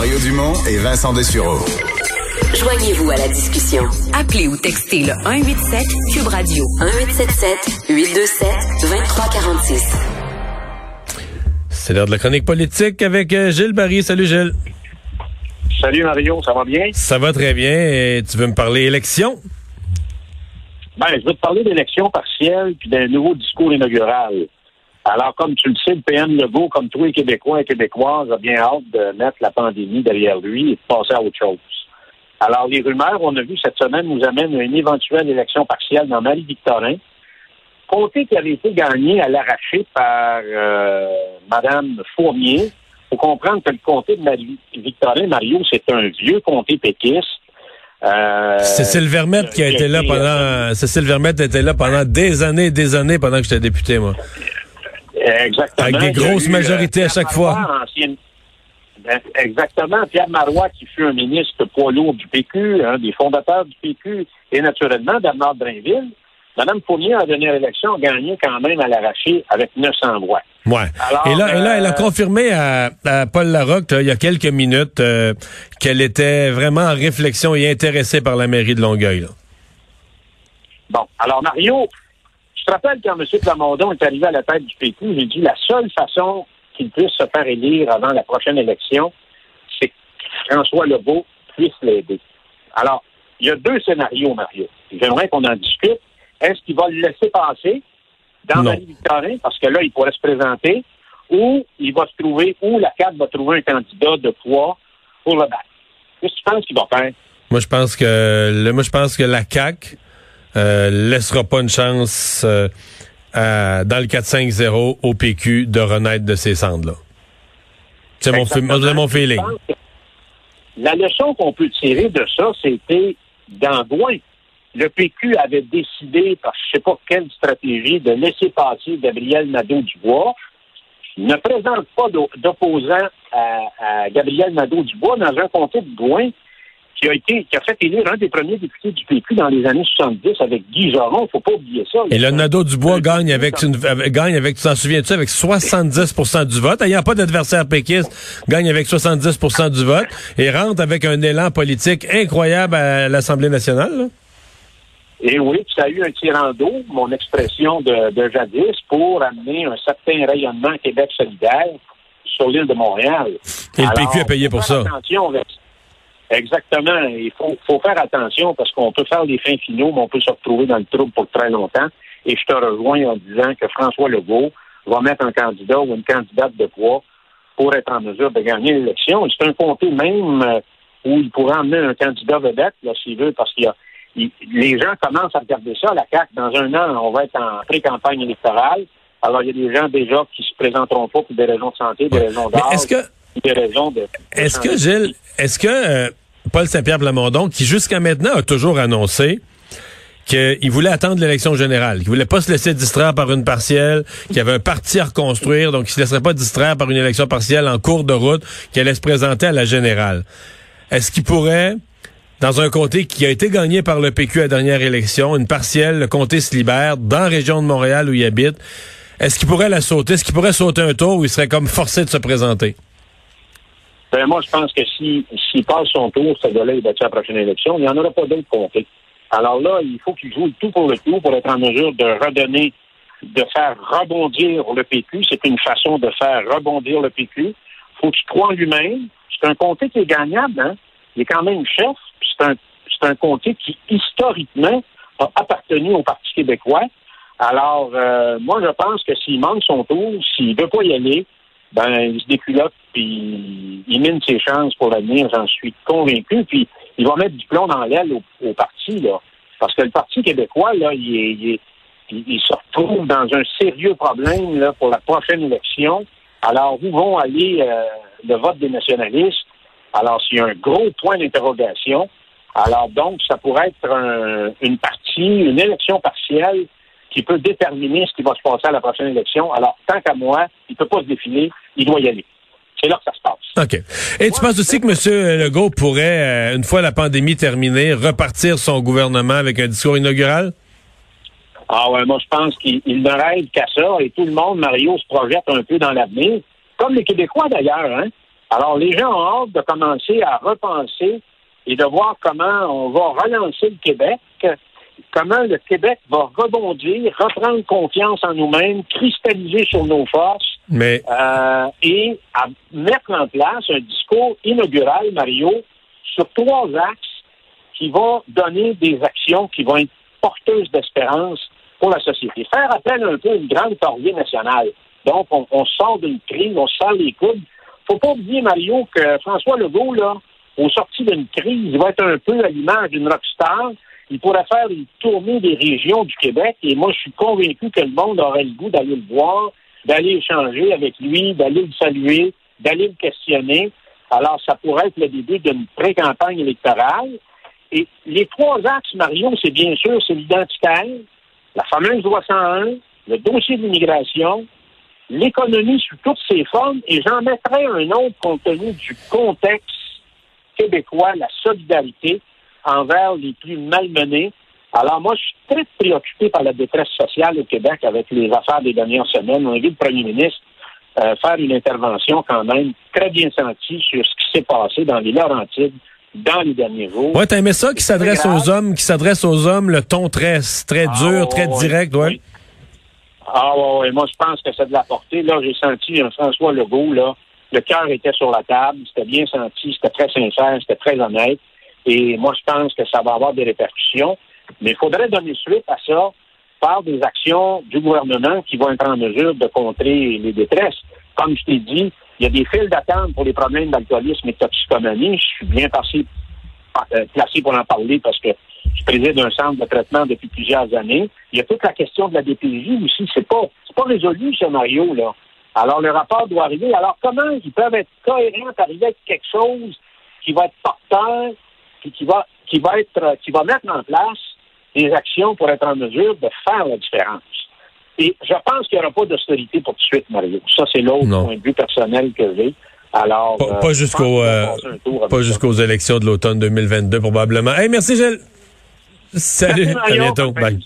Mario Dumont et Vincent Dessureau. Joignez-vous à la discussion. Appelez ou textez le 187 Cube Radio 1877 827 2346. C'est l'heure de la chronique politique avec euh, Gilles Barry. Salut Gilles. Salut Mario, ça va bien? Ça va très bien. Et tu veux me parler élection? Ben, je veux te parler d'élection partielle puis d'un nouveau discours inaugural. Alors, comme tu le sais, le PM Legault, comme tous les Québécois et Québécoises, a bien hâte de mettre la pandémie derrière lui et de passer à autre chose. Alors, les rumeurs, on a vu cette semaine, nous amènent à une éventuelle élection partielle dans Marie-Victorin. Comté qui avait été gagné à l'arraché par euh, Mme Fournier. Il faut comprendre que le comté de Marie-Victorin, Mario, c'est un vieux comté péquiste. Euh, Cécile Vermette qui a été là pendant Cécile Vermette était là pendant des années et des années pendant que j'étais député, moi. Exactement. Avec des grosses euh, majorités à chaque fois. Ben, exactement. Pierre Marois, qui fut un ministre poids lourd du PQ, un des fondateurs du PQ, et naturellement Bernard Drainville. Mme Fournier a donné l'élection, a gagné quand même à l'arraché avec 900 voix. Ouais. et là, et là, elle a euh, confirmé à, Paul Larocque, il y a quelques minutes, euh, qu'elle était vraiment en réflexion et intéressée par la mairie de Longueuil. Bon. Alors, Mario, je te rappelle quand M. Plamondon est arrivé à la tête du PQ, j'ai dit la seule façon qu'il puisse se faire élire avant la prochaine élection, c'est que François Legault puisse l'aider. Alors, il y a deux scénarios, Mario. J'aimerais qu'on en discute. Est-ce qu'il va le laisser passer dans Marie-Victorin, parce que là, il pourrait se présenter, ou il va se trouver, ou la CAD va trouver un candidat de poids pour le battre? Qu'est-ce que tu penses qu'il va faire? Moi, je pense que, moi, je pense que la CAC euh, laissera pas une chance euh, dans le 4-5-0 au PQ de renaître de ces cendres-là. C'est mon, feeling. La leçon qu'on peut tirer de ça, c'était d'envoi. Le PQ avait décidé, par je ne sais pas quelle stratégie, de laisser passer Gabriel Nadeau-Dubois. Ne présente pas d'opposant à, à, Gabriel Nadeau-Dubois dans un comté de Gouin qui a été, qui a fait élire un des premiers députés du PQ dans les années 70 avec Guy Joron. Faut pas oublier ça. Et le Nadeau Dubois gagne avec, une, gagne avec, tu t'en souviens-tu, avec 70% du vote. Il n'y a pas d'adversaire péquiste, gagne avec 70% du vote et rentre avec un élan politique incroyable à l'Assemblée nationale. Et oui, ça a eu un tirant d'eau, mon expression de, de, jadis, pour amener un certain rayonnement Québec solidaire sur l'île de Montréal. Et le PQ a payé pour ça. Attention Exactement. Il faut, faut faire attention parce qu'on peut faire des fins finaux, mais on peut se retrouver dans le trouble pour très longtemps. Et je te rejoins en disant que François Legault va mettre un candidat ou une candidate de poids pour être en mesure de gagner l'élection. C'est un comté même euh, où il pourrait emmener un candidat vedette, là, s'il veut, parce qu'il y a les gens commencent à regarder ça, la CAQ. Dans un an, on va être en pré-campagne électorale. Alors, il y a des gens déjà qui se présenteront pas pour des raisons de santé, des raisons d'âge, que, des raisons de... Est-ce que, Gilles, est-ce que euh, Paul Saint-Pierre Plamondon, qui jusqu'à maintenant a toujours annoncé qu'il voulait attendre l'élection générale, qu'il voulait pas se laisser distraire par une partielle, qu'il avait un parti à reconstruire, donc il se laisserait pas distraire par une élection partielle en cours de route, qui allait se présenter à la générale. Est-ce qu'il pourrait, dans un comté qui a été gagné par le PQ à la dernière élection, une partielle, le comté se libère, dans la région de Montréal où il habite, est-ce qu'il pourrait la sauter? Est-ce qu'il pourrait sauter un tour où il serait comme forcé de se présenter? Ben, moi, je pense que s'il si, passe son tour, ce gars-là est battu à la prochaine élection, il n'y en aura pas d'autres comtés. Alors là, il faut qu'il joue le tout pour le tout pour être en mesure de redonner, de faire rebondir le PQ. C'est une façon de faire rebondir le PQ. faut qu'il croit en lui-même. C'est un comté qui est gagnable, hein. Il est quand même chef. C'est un, c'est un comté qui, historiquement, a appartenu au Parti québécois. Alors, euh, moi, je pense que s'il manque son tour, s'il ne veut pas y aller, ben, il se déculotte, puis il mine ses chances pour l'avenir, j'en suis convaincu. Puis il va mettre du plomb dans l'aile au, parti, là. Parce que le Parti québécois, là, il, il, se retrouve dans un sérieux problème là, pour la prochaine élection. Alors, où vont aller euh, le vote des nationalistes? Alors, s'il y a un gros point d'interrogation. Alors, donc, ça pourrait être une partie, une élection partielle qui peut déterminer ce qui va se passer à la prochaine élection. Alors, tant qu'à moi, il ne peut pas se défiler, il doit y aller. C'est là que ça se passe. OK. Et tu penses aussi que M. Legault pourrait, euh, une fois la pandémie terminée, repartir son gouvernement avec un discours inaugural? Ah ouais, moi je pense qu'il ne rêve qu'à ça et tout le monde, Mario, se projette un peu dans l'avenir, comme les Québécois d'ailleurs, hein? Alors, les gens ont hâte de commencer à repenser et de voir comment on va relancer le Québec, comment le Québec va rebondir, reprendre confiance en nous-mêmes, cristalliser sur nos forces Mais euh, et à mettre en place un discours inaugural, Mario, sur trois axes qui vont donner des actions qui vont être porteuses d'espérance pour la société. Faire appel un peu à une grande corvée nationale. Donc, on, on sort d'une crise, on sort les coudes. Faut pas oublier, Mario, que François Legault, là, au sorti d'une crise, il va être un peu à l'image d'une rockstar. Il pourrait faire une tournée des régions du Québec et moi, je suis convaincu que le monde aurait le goût d'aller le voir, d'aller échanger avec lui, d'aller le saluer, d'aller le questionner. Alors, ça pourrait être le début d'une pré-campagne électorale. Et les trois axes, Mario, c'est bien sûr, c'est l'identitaire, la fameuse loi 101, le dossier de l'immigration, l'économie sous toutes ses formes, et j'en mettrai un autre compte tenu du contexte québécois, la solidarité envers les plus malmenés. Alors moi, je suis très préoccupé par la détresse sociale au Québec avec les affaires des dernières semaines. On a vu le premier ministre euh, faire une intervention quand même très bien sentie sur ce qui s'est passé dans les Laurentides dans les derniers jours. ouais, t'as aimé ça qui s'adresse aux hommes, qui s'adresse aux hommes, le ton très très Ah, dur, très ouais, direct, ouais. oui. Ah ouais, ouais, moi je pense que c'est de la portée. Là, j'ai senti un François Legault, là, le cœur était sur la table, c'était bien senti, c'était très sincère, c'était très honnête. Et moi, je pense que ça va avoir des répercussions. Mais il faudrait donner suite à ça par des actions du gouvernement qui vont être en mesure de contrer les détresses. Comme je t'ai dit, il y a des files d'attente pour les problèmes d'alcoolisme et de toxicomanie. Je suis bien passé, euh, placé pour en parler parce que je préside un centre de traitement depuis plusieurs années. Il y a toute la question de la DPJ aussi. C'est pas, c'est pas résolu, ce Mario, là. Alors, le rapport doit arriver. Alors, comment ils peuvent être cohérents, arriver avec quelque chose qui va être porteur, puis qui va, qui va être, euh, qui va mettre en place des actions pour être en mesure de faire la différence. Et je pense qu'il n'y aura pas d'austérité pour tout de suite, Mario. Ça, c'est l'autre Non. point de vue personnel que j'ai. Alors, Pas, euh, pas euh, ça. jusqu'aux élections de l'automne 2022 probablement. Hey, merci Gilles. Salut, Merci, à bientôt. Bye.